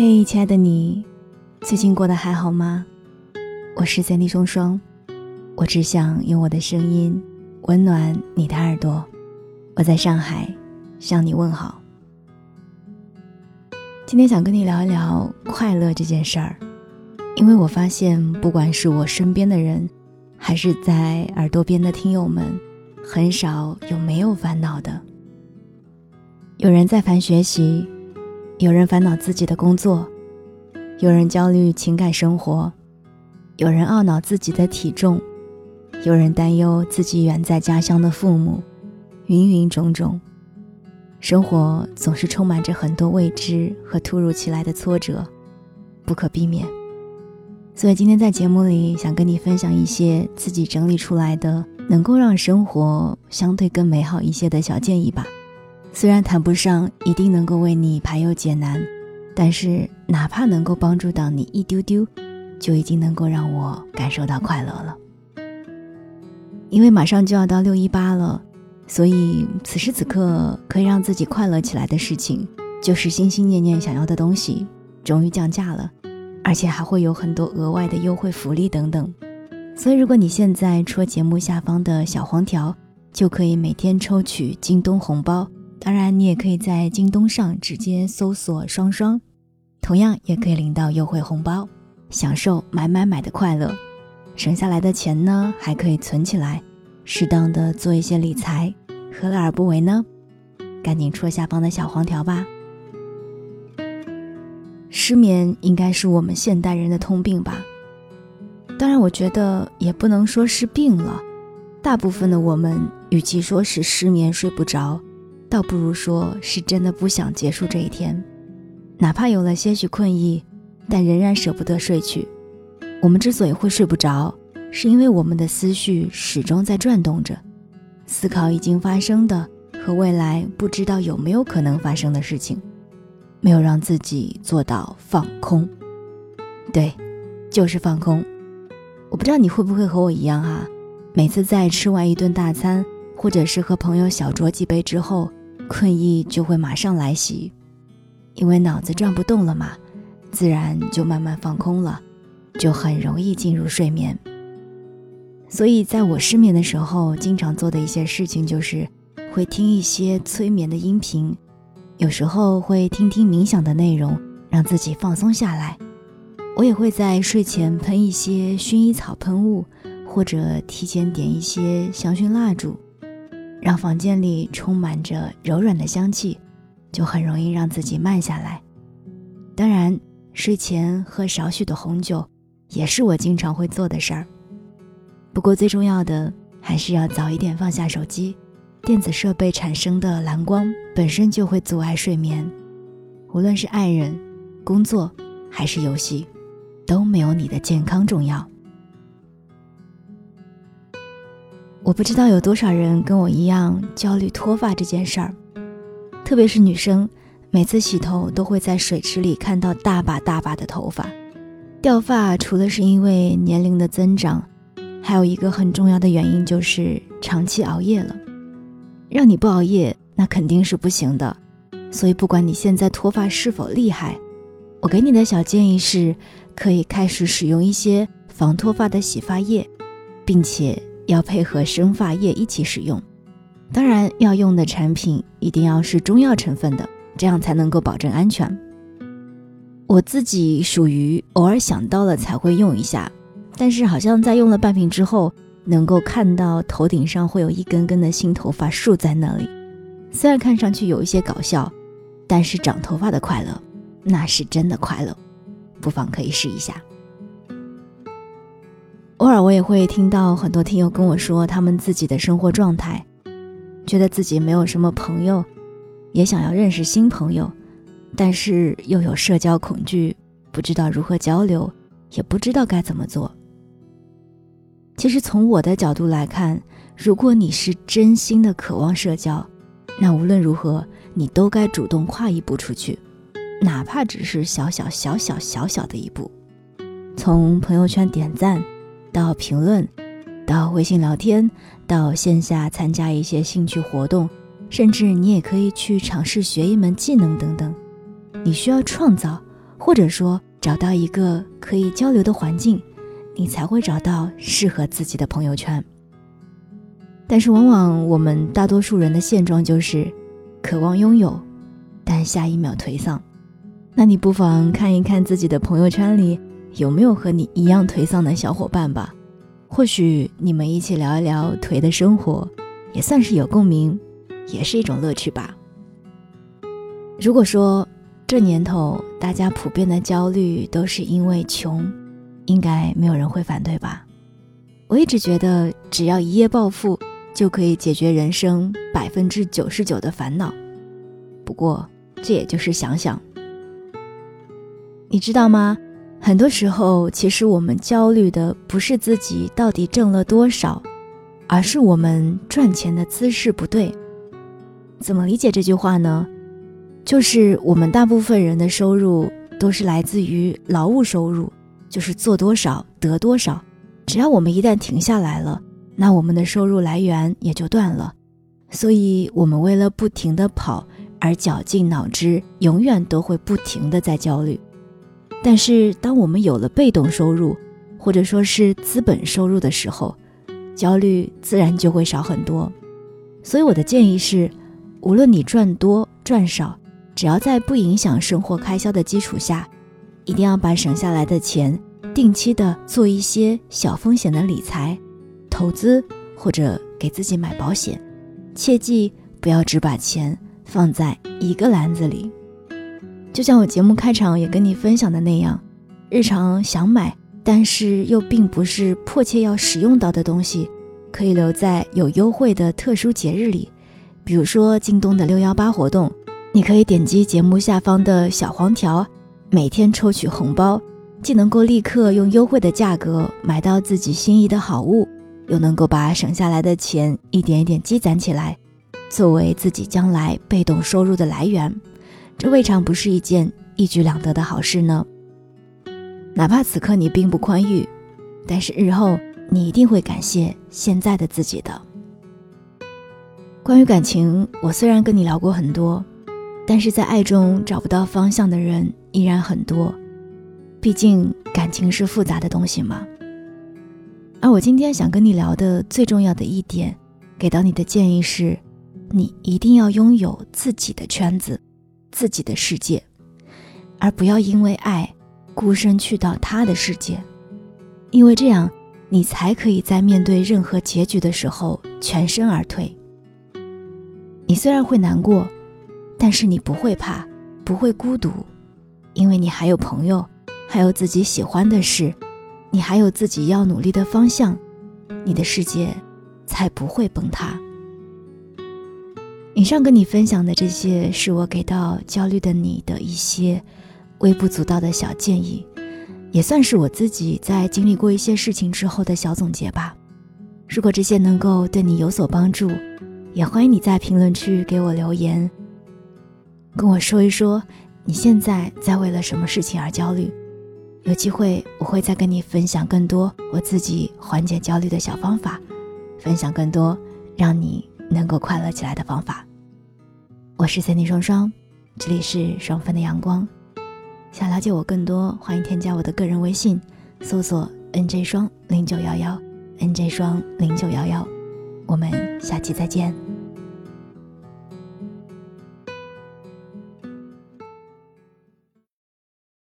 嘿，亲爱的你，最近过得还好吗？我是三 D 双双，我只想用我的声音温暖你的耳朵。我在上海向你问好。今天想跟你聊一聊快乐这件事儿，因为我发现，不管是我身边的人，还是在耳朵边的听友们，很少有没有烦恼的。有人在烦学习。有人烦恼自己的工作，有人焦虑情感生活，有人懊恼自己的体重，有人担忧自己远在家乡的父母，芸芸种种，生活总是充满着很多未知和突如其来的挫折，不可避免。所以今天在节目里想跟你分享一些自己整理出来的，能够让生活相对更美好一些的小建议吧。虽然谈不上一定能够为你排忧解难，但是哪怕能够帮助到你一丢丢，就已经能够让我感受到快乐了。因为马上就要到六一八了，所以此时此刻可以让自己快乐起来的事情，就是心心念念想要的东西终于降价了，而且还会有很多额外的优惠福利等等。所以如果你现在戳节目下方的小黄条，就可以每天抽取京东红包。当然，你也可以在京东上直接搜索“双双”，同样也可以领到优惠红包，享受买买买的快乐。省下来的钱呢，还可以存起来，适当的做一些理财，何乐而不为呢？赶紧戳下方的小黄条吧。失眠应该是我们现代人的通病吧？当然，我觉得也不能说是病了，大部分的我们，与其说是失眠睡不着。倒不如说是真的不想结束这一天，哪怕有了些许困意，但仍然舍不得睡去。我们之所以会睡不着，是因为我们的思绪始终在转动着，思考已经发生的和未来不知道有没有可能发生的事情，没有让自己做到放空。对，就是放空。我不知道你会不会和我一样啊？每次在吃完一顿大餐，或者是和朋友小酌几杯之后。困意就会马上来袭，因为脑子转不动了嘛，自然就慢慢放空了，就很容易进入睡眠。所以，在我失眠的时候，经常做的一些事情就是会听一些催眠的音频，有时候会听听冥想的内容，让自己放松下来。我也会在睡前喷一些薰衣草喷雾，或者提前点一些香薰蜡烛。让房间里充满着柔软的香气，就很容易让自己慢下来。当然，睡前喝少许的红酒，也是我经常会做的事儿。不过最重要的还是要早一点放下手机，电子设备产生的蓝光本身就会阻碍睡眠。无论是爱人、工作还是游戏，都没有你的健康重要。我不知道有多少人跟我一样焦虑脱发这件事儿，特别是女生，每次洗头都会在水池里看到大把大把的头发。掉发除了是因为年龄的增长，还有一个很重要的原因就是长期熬夜了。让你不熬夜，那肯定是不行的。所以不管你现在脱发是否厉害，我给你的小建议是，可以开始使用一些防脱发的洗发液，并且。要配合生发液一起使用，当然要用的产品一定要是中药成分的，这样才能够保证安全。我自己属于偶尔想到了才会用一下，但是好像在用了半瓶之后，能够看到头顶上会有一根根的新头发竖在那里，虽然看上去有一些搞笑，但是长头发的快乐，那是真的快乐，不妨可以试一下。偶尔我也会听到很多听友跟我说他们自己的生活状态，觉得自己没有什么朋友，也想要认识新朋友，但是又有社交恐惧，不知道如何交流，也不知道该怎么做。其实从我的角度来看，如果你是真心的渴望社交，那无论如何你都该主动跨一步出去，哪怕只是小小小小小小的一步，从朋友圈点赞。到评论，到微信聊天，到线下参加一些兴趣活动，甚至你也可以去尝试学一门技能等等。你需要创造，或者说找到一个可以交流的环境，你才会找到适合自己的朋友圈。但是，往往我们大多数人的现状就是渴望拥有，但下一秒颓丧。那你不妨看一看自己的朋友圈里有没有和你一样颓丧的小伙伴吧，或许你们一起聊一聊颓的生活，也算是有共鸣，也是一种乐趣吧。如果说这年头大家普遍的焦虑都是因为穷，应该没有人会反对吧？我一直觉得，只要一夜暴富，就可以解决人生百分之九十九的烦恼。不过，这也就是想想。你知道吗？很多时候，其实我们焦虑的不是自己到底挣了多少，而是我们赚钱的姿势不对。怎么理解这句话呢？就是我们大部分人的收入都是来自于劳务收入，就是做多少得多少。只要我们一旦停下来了，那我们的收入来源也就断了。所以，我们为了不停的跑而绞尽脑汁，永远都会不停的在焦虑。但是，当我们有了被动收入，或者说是资本收入的时候，焦虑自然就会少很多。所以，我的建议是，无论你赚多赚少，只要在不影响生活开销的基础下，一定要把省下来的钱定期的做一些小风险的理财、投资或者给自己买保险。切记不要只把钱放在一个篮子里。就像我节目开场也跟你分享的那样，日常想买但是又并不是迫切要使用到的东西，可以留在有优惠的特殊节日里，比如说京东的六幺八活动，你可以点击节目下方的小黄条，每天抽取红包，既能够立刻用优惠的价格买到自己心仪的好物，又能够把省下来的钱一点一点积攒起来，作为自己将来被动收入的来源。这未尝不是一件一举两得的好事呢。哪怕此刻你并不宽裕，但是日后你一定会感谢现在的自己的。关于感情，我虽然跟你聊过很多，但是在爱中找不到方向的人依然很多。毕竟感情是复杂的东西嘛。而我今天想跟你聊的最重要的一点，给到你的建议是，你一定要拥有自己的圈子。自己的世界，而不要因为爱孤身去到他的世界，因为这样你才可以在面对任何结局的时候全身而退。你虽然会难过，但是你不会怕，不会孤独，因为你还有朋友，还有自己喜欢的事，你还有自己要努力的方向，你的世界才不会崩塌。以上跟你分享的这些，是我给到焦虑的你的一些微不足道的小建议，也算是我自己在经历过一些事情之后的小总结吧。如果这些能够对你有所帮助，也欢迎你在评论区给我留言，跟我说一说你现在在为了什么事情而焦虑。有机会我会再跟你分享更多我自己缓解焦虑的小方法，分享更多让你能够快乐起来的方法。我是三 D 双双，这里是双份的阳光。想了解我更多，欢迎添加我的个人微信，搜索 NJ 双零九幺幺，NJ 双零九幺幺。我们下期再见。